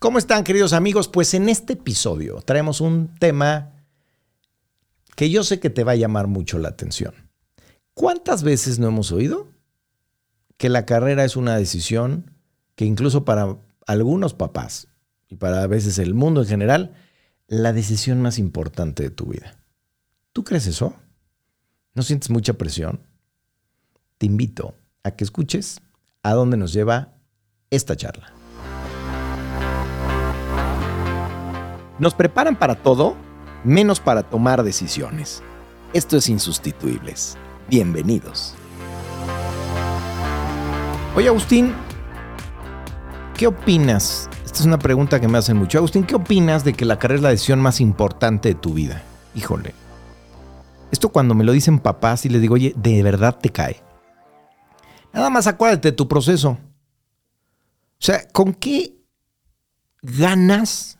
¿Cómo están, queridos amigos? Pues en este episodio traemos un tema que yo sé que te va a llamar mucho la atención. ¿Cuántas veces no hemos oído que la carrera es una decisión que incluso para algunos papás y para a veces el mundo en general, la decisión más importante de tu vida? ¿Tú crees eso? ¿No sientes mucha presión? Te invito a que escuches a dónde nos lleva esta charla. Nos preparan para todo, menos para tomar decisiones. Esto es Insustituibles. Bienvenidos. Oye, Agustín, ¿qué opinas? Esta es una pregunta que me hacen mucho. Agustín, ¿qué opinas de que la carrera es la decisión más importante de tu vida? Híjole. Esto cuando me lo dicen papás y les digo, oye, de verdad te cae. Nada más acuérdate de tu proceso. O sea, ¿con qué ganas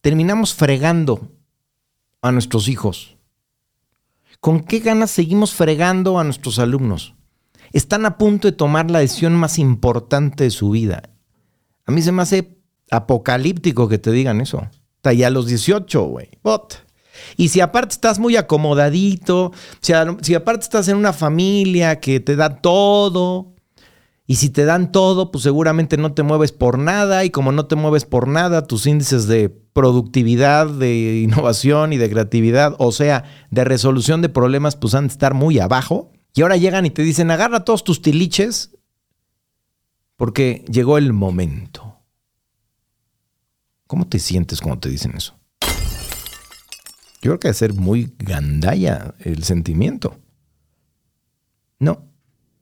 terminamos fregando a nuestros hijos? ¿Con qué ganas seguimos fregando a nuestros alumnos? Están a punto de tomar la decisión más importante de su vida. A mí se me hace apocalíptico que te digan eso. Está a los 18, güey. Y si aparte estás muy acomodadito, si aparte estás en una familia que te da todo, y si te dan todo, pues seguramente no te mueves por nada. Y como no te mueves por nada, tus índices de productividad, de innovación y de creatividad, o sea, de resolución de problemas, pues han de estar muy abajo. Y ahora llegan y te dicen, agarra todos tus tiliches, porque llegó el momento. ¿Cómo te sientes cuando te dicen eso? Yo creo que debe ser muy gandalla el sentimiento. No,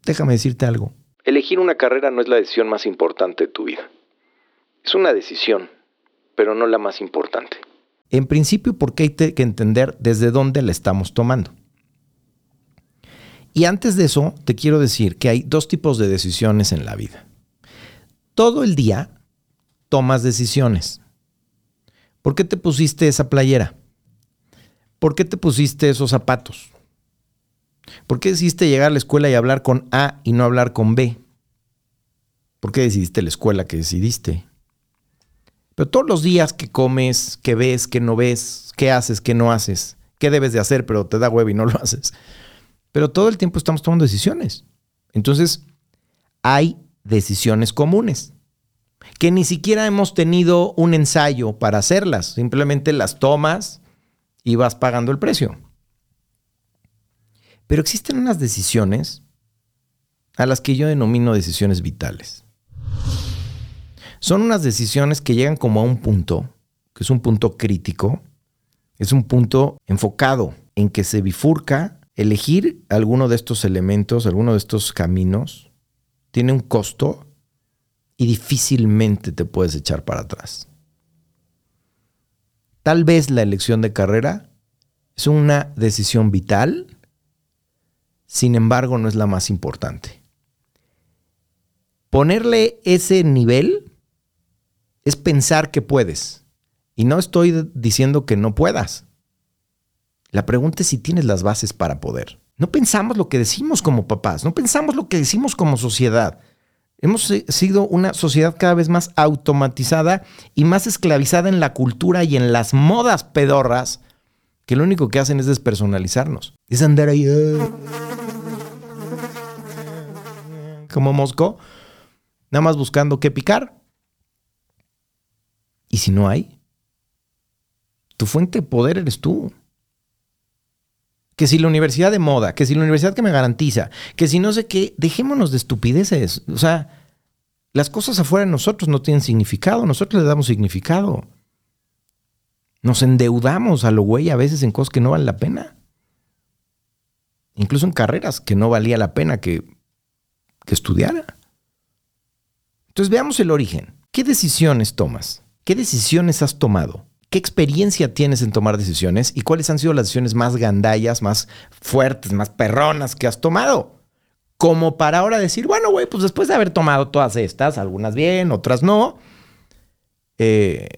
déjame decirte algo. Elegir una carrera no es la decisión más importante de tu vida. Es una decisión, pero no la más importante. En principio, porque hay que entender desde dónde la estamos tomando. Y antes de eso, te quiero decir que hay dos tipos de decisiones en la vida. Todo el día tomas decisiones. ¿Por qué te pusiste esa playera? ¿Por qué te pusiste esos zapatos? ¿Por qué decidiste llegar a la escuela y hablar con A y no hablar con B? ¿Por qué decidiste la escuela que decidiste? Pero todos los días que comes, que ves, que no ves, qué haces, qué no haces, qué debes de hacer, pero te da huevo y no lo haces. Pero todo el tiempo estamos tomando decisiones. Entonces, hay decisiones comunes que ni siquiera hemos tenido un ensayo para hacerlas. Simplemente las tomas y vas pagando el precio. Pero existen unas decisiones a las que yo denomino decisiones vitales. Son unas decisiones que llegan como a un punto, que es un punto crítico, es un punto enfocado en que se bifurca elegir alguno de estos elementos, alguno de estos caminos, tiene un costo y difícilmente te puedes echar para atrás. Tal vez la elección de carrera es una decisión vital, sin embargo no es la más importante. Ponerle ese nivel es pensar que puedes. Y no estoy diciendo que no puedas. La pregunta es si tienes las bases para poder. No pensamos lo que decimos como papás, no pensamos lo que decimos como sociedad. Hemos sido una sociedad cada vez más automatizada y más esclavizada en la cultura y en las modas pedorras que lo único que hacen es despersonalizarnos. Es andar ahí ah, como mosco, nada más buscando qué picar. ¿Y si no hay? Tu fuente de poder eres tú. Que si la universidad de moda, que si la universidad que me garantiza, que si no sé qué, dejémonos de estupideces. O sea, las cosas afuera de nosotros no tienen significado, nosotros le damos significado. Nos endeudamos a lo güey a veces en cosas que no valen la pena. Incluso en carreras que no valía la pena que, que estudiara. Entonces veamos el origen. ¿Qué decisiones tomas? ¿Qué decisiones has tomado? ¿Qué experiencia tienes en tomar decisiones? ¿Y cuáles han sido las decisiones más gandallas, más fuertes, más perronas que has tomado? Como para ahora decir, bueno, güey, pues después de haber tomado todas estas, algunas bien, otras no, eh,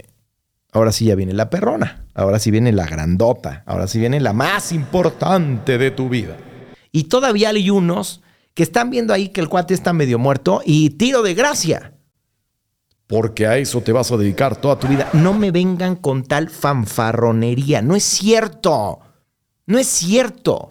ahora sí ya viene la perrona, ahora sí viene la grandota, ahora sí viene la más importante de tu vida. Y todavía hay unos que están viendo ahí que el cuate está medio muerto y tiro de gracia porque a eso te vas a dedicar toda tu vida. No me vengan con tal fanfarronería. No es cierto. No es cierto.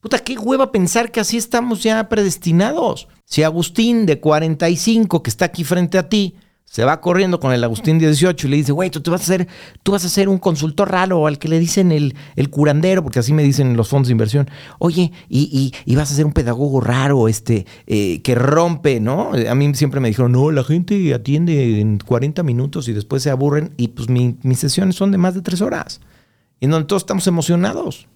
Puta, qué hueva pensar que así estamos ya predestinados. Si Agustín de 45, que está aquí frente a ti, se va corriendo con el Agustín 18 y le dice, güey, tú vas a hacer, tú vas a ser un consultor raro al que le dicen el, el curandero, porque así me dicen los fondos de inversión. Oye, y, y, vas a ser un pedagogo raro, este, eh, que rompe, ¿no? A mí siempre me dijeron, no, la gente atiende en 40 minutos y después se aburren. Y pues mis sesiones son de más de tres horas. Y donde todos estamos emocionados.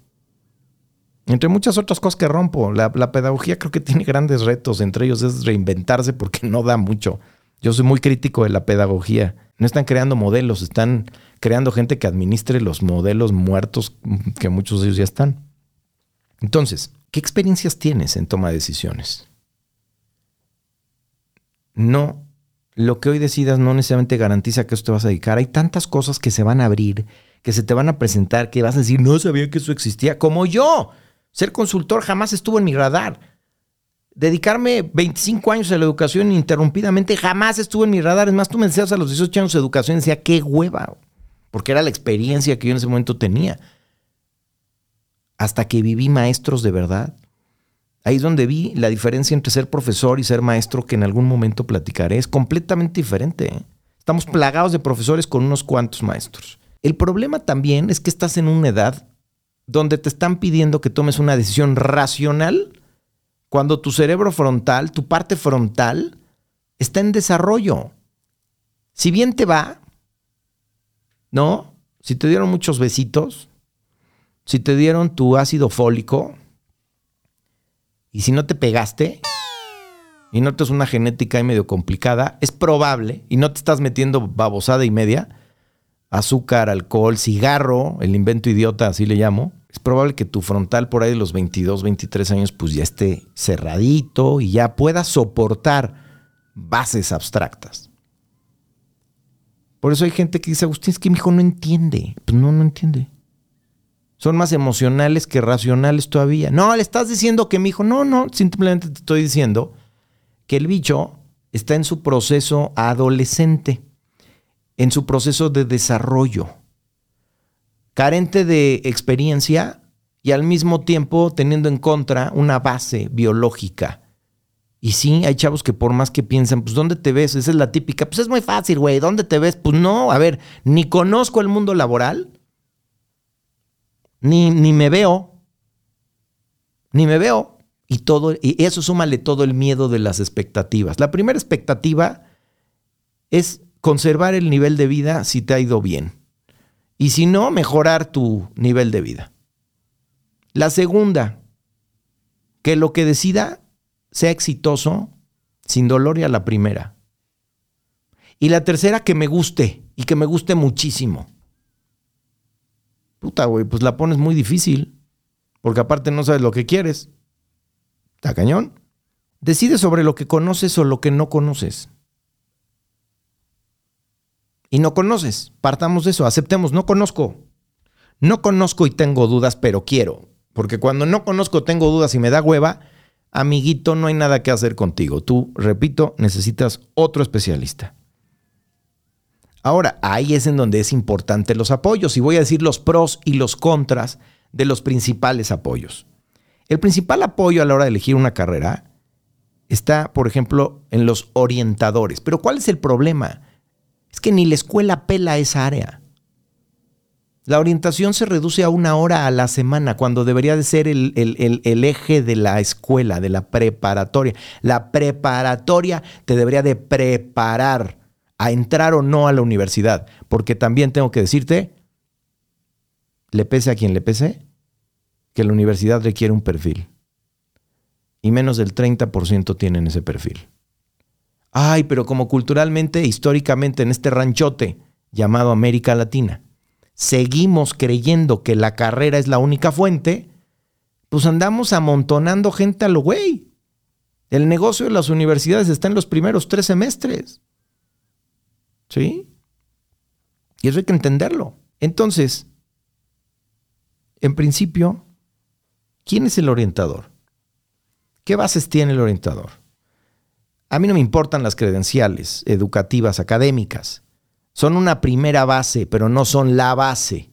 Entre muchas otras cosas que rompo, la, la pedagogía creo que tiene grandes retos, entre ellos es reinventarse porque no da mucho. Yo soy muy crítico de la pedagogía. No están creando modelos, están creando gente que administre los modelos muertos que muchos de ellos ya están. Entonces, ¿qué experiencias tienes en toma de decisiones? No, lo que hoy decidas no necesariamente garantiza que eso te vas a dedicar. Hay tantas cosas que se van a abrir, que se te van a presentar, que vas a decir, no sabía que eso existía, como yo. Ser consultor jamás estuvo en mi radar. Dedicarme 25 años a la educación ininterrumpidamente jamás estuvo en mi radar. Es más, tú me decías a los 18 años de educación y decía, qué hueva, porque era la experiencia que yo en ese momento tenía. Hasta que viví maestros de verdad. Ahí es donde vi la diferencia entre ser profesor y ser maestro, que en algún momento platicaré. Es completamente diferente. ¿eh? Estamos plagados de profesores con unos cuantos maestros. El problema también es que estás en una edad donde te están pidiendo que tomes una decisión racional cuando tu cerebro frontal, tu parte frontal, está en desarrollo. Si bien te va, ¿no? Si te dieron muchos besitos, si te dieron tu ácido fólico, y si no te pegaste, y no te es una genética ahí medio complicada, es probable, y no te estás metiendo babosada y media, azúcar, alcohol, cigarro, el invento idiota, así le llamo, es probable que tu frontal por ahí de los 22, 23 años pues ya esté cerradito y ya pueda soportar bases abstractas. Por eso hay gente que dice, Agustín, es que mi hijo no entiende. Pues no, no entiende. Son más emocionales que racionales todavía. No, le estás diciendo que mi hijo, no, no, simplemente te estoy diciendo que el bicho está en su proceso adolescente, en su proceso de desarrollo carente de experiencia y al mismo tiempo teniendo en contra una base biológica. Y sí, hay chavos que por más que piensan, pues ¿dónde te ves? Esa es la típica. Pues es muy fácil, güey. ¿Dónde te ves? Pues no, a ver, ni conozco el mundo laboral, ni, ni me veo, ni me veo. Y, todo, y eso súmale todo el miedo de las expectativas. La primera expectativa es conservar el nivel de vida si te ha ido bien y si no, mejorar tu nivel de vida. La segunda, que lo que decida sea exitoso sin dolor y a la primera. Y la tercera, que me guste y que me guste muchísimo. Puta, güey, pues la pones muy difícil, porque aparte no sabes lo que quieres. ¿Está cañón? Decide sobre lo que conoces o lo que no conoces y no conoces. Partamos de eso, aceptemos, no conozco. No conozco y tengo dudas, pero quiero. Porque cuando no conozco, tengo dudas y me da hueva, amiguito, no hay nada que hacer contigo. Tú, repito, necesitas otro especialista. Ahora, ahí es en donde es importante los apoyos y voy a decir los pros y los contras de los principales apoyos. El principal apoyo a la hora de elegir una carrera está, por ejemplo, en los orientadores. Pero ¿cuál es el problema? Es que ni la escuela pela esa área. La orientación se reduce a una hora a la semana, cuando debería de ser el, eje de la escuela, de la preparatoria. La preparatoria te debería de preparar a entrar o no a la universidad, porque también tengo que decirte, le pese a quien le pese, que la universidad requiere un perfil. Y menos del 30% tienen ese perfil. Ay, pero como culturalmente, históricamente en este ranchote llamado América Latina, seguimos creyendo que la carrera es la única fuente, pues andamos amontonando gente a lo güey. El negocio de las universidades está en los primeros tres semestres. ¿Sí? Y eso hay que entenderlo. Entonces, en principio, ¿quién es el orientador? ¿Qué bases tiene el orientador? A mí no me importan las credenciales educativas, académicas. Son una primera base, pero no son la base.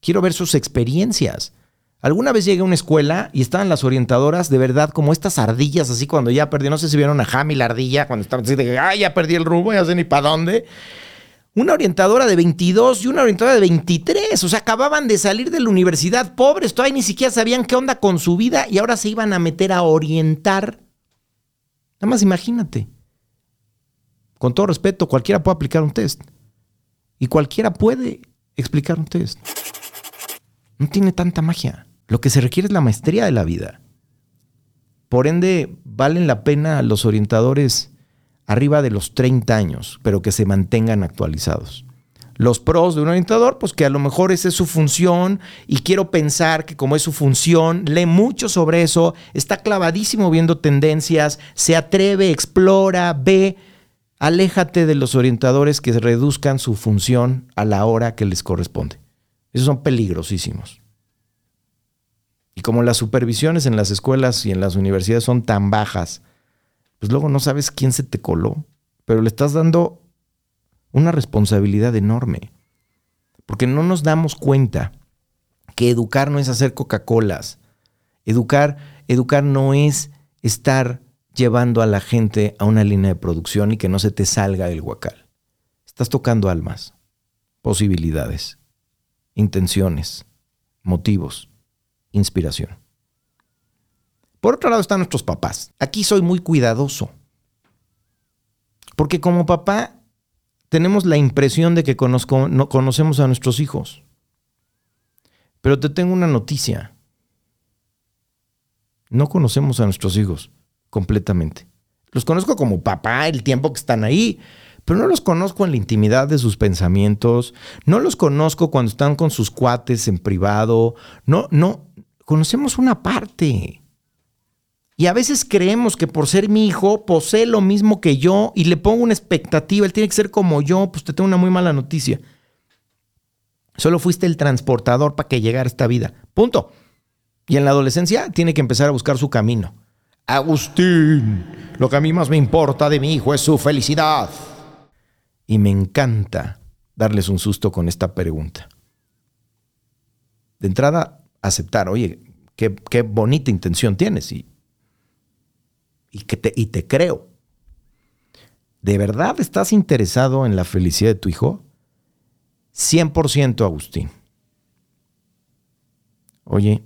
Quiero ver sus experiencias. Alguna vez llegué a una escuela y estaban las orientadoras de verdad como estas ardillas, así cuando ya perdí, no sé si vieron a Jamie la ardilla, cuando estaban así de, ya perdí el rumbo, ya sé ni para dónde. Una orientadora de 22 y una orientadora de 23, o sea, acababan de salir de la universidad, pobres, todavía ni siquiera sabían qué onda con su vida y ahora se iban a meter a orientar. Nada más imagínate. Con todo respeto, cualquiera puede aplicar un test. Y cualquiera puede explicar un test. No tiene tanta magia. Lo que se requiere es la maestría de la vida. Por ende, valen la pena los orientadores arriba de los 30 años, pero que se mantengan actualizados. Los pros de un orientador, pues que a lo mejor esa es su función y quiero pensar que como es su función, lee mucho sobre eso, está clavadísimo viendo tendencias, se atreve, explora, ve. Aléjate de los orientadores que reduzcan su función a la hora que les corresponde. Esos son peligrosísimos. Y como las supervisiones en las escuelas y en las universidades son tan bajas, pues luego no sabes quién se te coló, pero le estás dando una responsabilidad enorme. Porque no nos damos cuenta que educar no es hacer Coca-Colas. Educar, educar no es estar llevando a la gente a una línea de producción y que no se te salga el guacal. Estás tocando almas, posibilidades, intenciones, motivos inspiración. Por otro lado están nuestros papás. Aquí soy muy cuidadoso. Porque como papá tenemos la impresión de que conocemos a nuestros hijos. Pero te tengo una noticia. No conocemos a nuestros hijos completamente. Los conozco como papá el tiempo que están ahí, pero no los conozco en la intimidad de sus pensamientos, no los conozco cuando están con sus cuates en privado, no, no, conocemos una parte. Y a veces creemos que por ser mi hijo posee lo mismo que yo y le pongo una expectativa, él tiene que ser como yo, pues te tengo una muy mala noticia. Solo fuiste el transportador para que llegara esta vida. Punto. Y en la adolescencia tiene que empezar a buscar su camino. Agustín, lo que a mí más me importa de mi hijo es su felicidad. Y me encanta darles un susto con esta pregunta. De entrada, aceptar, oye, qué, qué bonita intención tienes y, y, que te, y te creo. ¿De verdad estás interesado en la felicidad de tu hijo? 100% Agustín. Oye,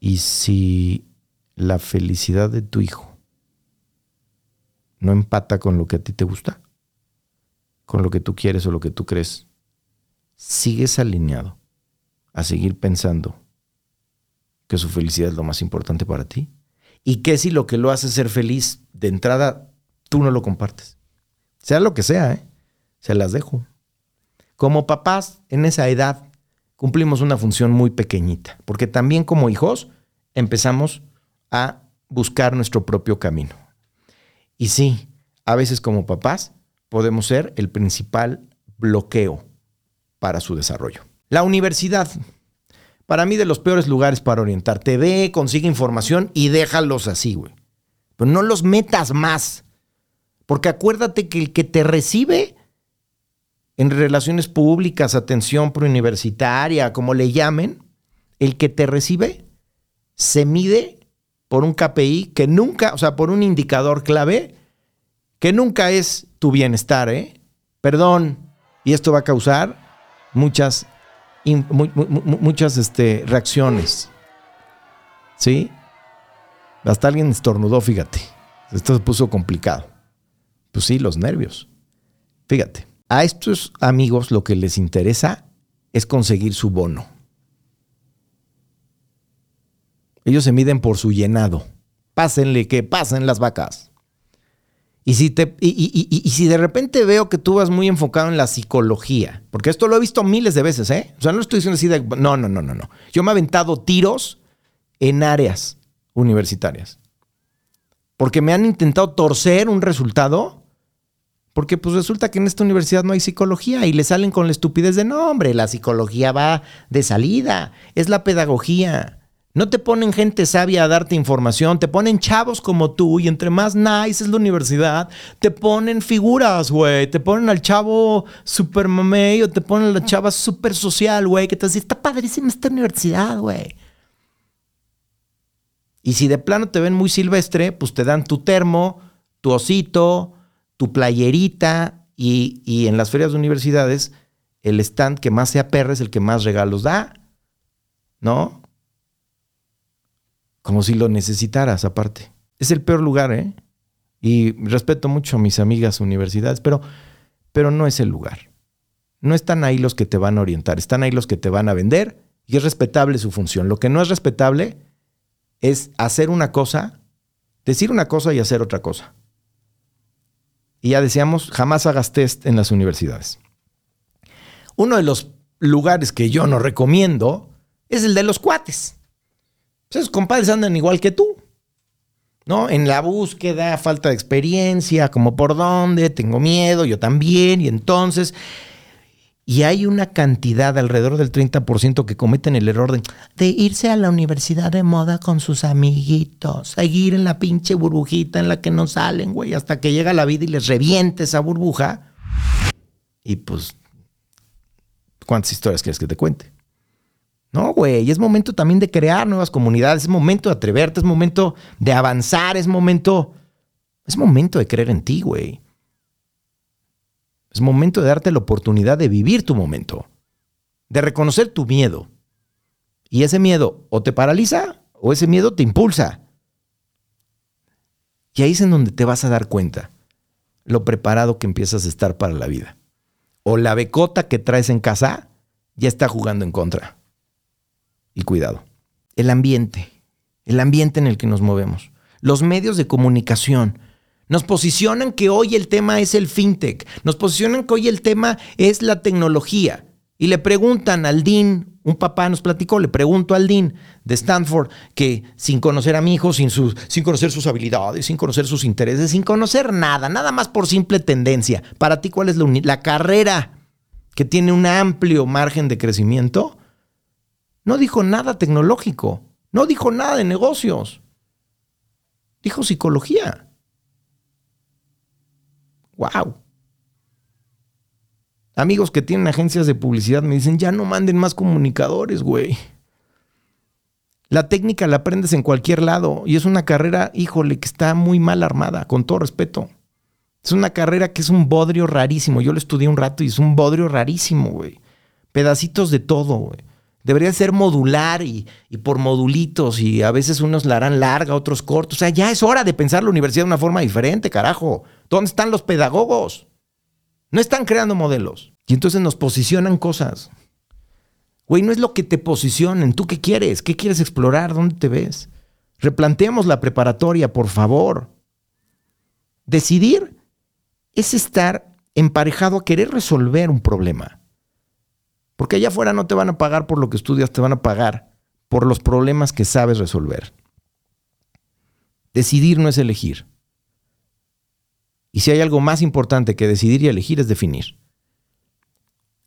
¿y si la felicidad de tu hijo no empata con lo que a ti te gusta? ¿Con lo que tú quieres o lo que tú crees? ¿Sigues alineado? a seguir pensando que su felicidad es lo más importante para ti? ¿Y qué si lo que lo hace ser feliz de entrada tú no lo compartes? Sea lo que sea, ¿eh? se las dejo. Como papás, en esa edad, cumplimos una función muy pequeñita, porque también como hijos empezamos a buscar nuestro propio camino. Y sí, a veces como papás podemos ser el principal bloqueo para su desarrollo. La universidad, para mí de los peores lugares para orientarte. Ve, consigue información y déjalos así, güey. Pero no los metas más. Porque acuérdate que el que te recibe en relaciones públicas, atención preuniversitaria, como le llamen, el que te recibe se mide por un KPI que nunca, o sea, por un indicador clave que nunca es tu bienestar, ¿eh? Perdón, y esto va a causar muchas muchas este, reacciones. ¿Sí? Hasta alguien estornudó, fíjate. Esto se puso complicado. Pues sí, los nervios. Fíjate, a estos amigos lo que les interesa es conseguir su bono. Ellos se miden por su llenado. Pásenle que pasen las vacas. Y si, te, y, si de repente veo que tú vas muy enfocado en la psicología, porque esto lo he visto miles de veces, ¿eh? O sea, no estoy diciendo así de... No, no, no, no, no. Yo me he aventado tiros en áreas universitarias. Porque me han intentado torcer un resultado, porque pues resulta que en esta universidad no hay psicología y le salen con la estupidez de, no, hombre, la psicología va de salida, es la pedagogía. No te ponen gente sabia a darte información, te ponen chavos como tú y entre más nice es la universidad, te ponen figuras, güey. Te ponen al chavo super mamey o te ponen a la chava super social, güey, que te dice, está padrísima esta universidad, güey. Y si de plano te ven muy silvestre, pues te dan tu termo, tu osito, tu playerita y, y en las ferias de universidades el stand que más se aperra es el que más regalos da, ¿no? Como si lo necesitaras aparte. Es el peor lugar, ¿eh? Y respeto mucho a mis amigas universidades, pero, pero no es el lugar. No están ahí los que te van a orientar, están ahí los que te van a vender y es respetable su función. Lo que no es respetable es hacer una cosa, decir una cosa y hacer otra cosa. Y ya decíamos, jamás hagas test en las universidades. Uno de los lugares que yo no recomiendo es el de los cuates. Esos compadres andan igual que tú. ¿No? En la búsqueda, falta de experiencia, como por dónde, tengo miedo, yo también, y entonces. Y hay una cantidad alrededor del 30% que cometen el error de, de, irse a la universidad de moda con sus amiguitos, seguir en la pinche burbujita en la que no salen, güey, hasta que llega la vida y les reviente esa burbuja. Y pues, ¿cuántas historias quieres que te cuente? No, güey, es momento también de crear nuevas comunidades, es momento de atreverte, es momento de avanzar, es momento, es momento de creer en ti, güey. Es momento de darte la oportunidad de vivir tu momento, de reconocer tu miedo. Y ese miedo o te paraliza o ese miedo te impulsa. Y ahí es en donde te vas a dar cuenta lo preparado que empiezas a estar para la vida. O la becota que traes en casa ya está jugando en contra y cuidado. El ambiente, el ambiente en el que nos movemos. Los medios de comunicación. Nos posicionan que hoy el tema es el fintech. Nos posicionan que hoy el tema es la tecnología. Y le preguntan al Dean, un papá nos platicó, le pregunto al Dean de Stanford que sin conocer a mi hijo, sin, sin conocer sus habilidades, sin conocer sus intereses, sin conocer nada, nada más por simple tendencia. Para ti, ¿cuál es la, la carrera que tiene un amplio margen de crecimiento? No dijo nada tecnológico, no dijo nada de negocios, dijo psicología. ¡Wow! Amigos que tienen agencias de publicidad me dicen, ya no manden más comunicadores, güey. La técnica la aprendes en cualquier lado y es una carrera, híjole, que está muy mal armada, con todo respeto. Es una carrera que es un bodrio rarísimo. Yo lo estudié un rato y es un bodrio rarísimo, güey. Pedacitos de todo, güey. Debería ser modular y, por modulitos y a veces unos la harán larga, otros cortos. O sea, ya es hora de pensar la universidad de una forma diferente, carajo. ¿Dónde están los pedagogos? No están creando modelos. Y entonces nos posicionan cosas. Güey, no es lo que te posicionen. ¿Tú qué quieres? ¿Qué quieres explorar? ¿Dónde te ves? Replanteemos la preparatoria, por favor. Decidir es estar emparejado a querer resolver un problema. Porque allá afuera no te van a pagar por lo que estudias, te van a pagar por los problemas que sabes resolver. Decidir no es elegir. Y si hay algo más importante que decidir y elegir es definir.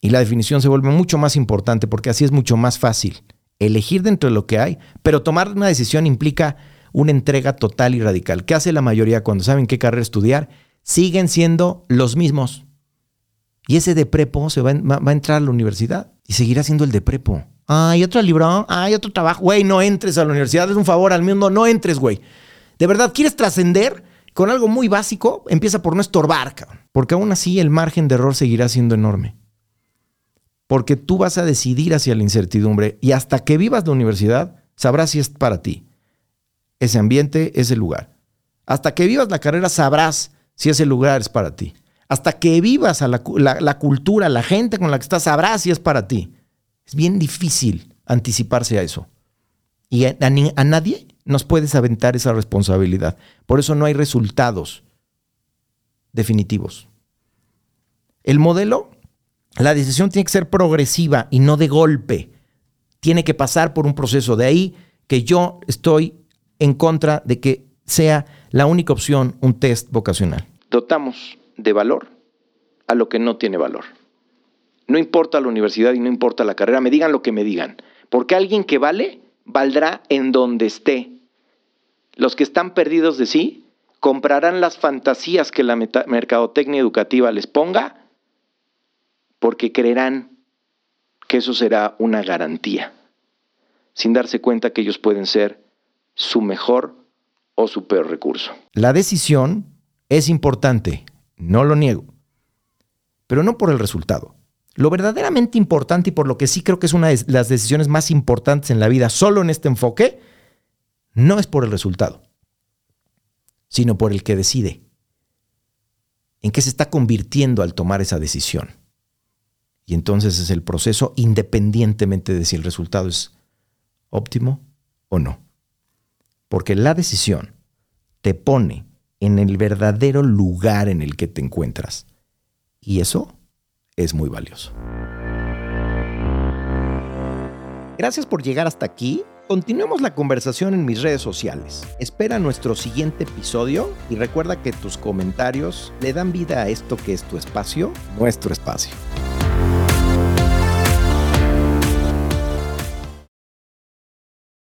Y la definición se vuelve mucho más importante porque así es mucho más fácil. Elegir dentro de lo que hay, pero tomar una decisión implica una entrega total y radical. ¿Qué hace la mayoría cuando saben qué carrera estudiar? Siguen siendo los mismos. Y ese de prepo se va, a entrar a la universidad y seguirá siendo el de prepo. Hay otro libro, hay otro trabajo. Güey, no entres a la universidad, es un favor al mundo, no entres, güey. De verdad, ¿quieres trascender con algo muy básico? Empieza por no estorbar, cabrón. Porque aún así el margen de error seguirá siendo enorme. Porque tú vas a decidir hacia la incertidumbre y hasta que vivas la universidad, sabrás si es para ti. Ese ambiente, ese lugar. Hasta que vivas la carrera, sabrás si ese lugar es para ti. Hasta que vivas a la, cultura, la gente con la que estás, sabrás si es para ti. Es bien difícil anticiparse a eso. Y a, a nadie nos puedes aventar esa responsabilidad. Por eso no hay resultados definitivos. El modelo, la decisión tiene que ser progresiva y no de golpe. Tiene que pasar por un proceso. De ahí que yo estoy en contra de que sea la única opción un test vocacional. Dotamos de valor a lo que no tiene valor. No importa la universidad y no importa la carrera, me digan lo que me digan, porque alguien que vale, valdrá en donde esté. Los que están perdidos de sí comprarán las fantasías que la mercadotecnia educativa les ponga porque creerán que eso será una garantía, sin darse cuenta que ellos pueden ser su mejor o su peor recurso. La decisión es importante, no lo niego, pero no por el resultado. Lo verdaderamente importante y por lo que sí creo que es una de las decisiones más importantes en la vida, solo en este enfoque, no es por el resultado, sino por el que decide. ¿En qué se está convirtiendo al tomar esa decisión? Y entonces es el proceso independientemente de si el resultado es óptimo o no. Porque la decisión te pone en el verdadero lugar en el que te encuentras. Y eso es muy valioso. Gracias por llegar hasta aquí. Continuemos la conversación en mis redes sociales. Espera nuestro siguiente episodio y recuerda que tus comentarios le dan vida a esto que es tu espacio, nuestro espacio.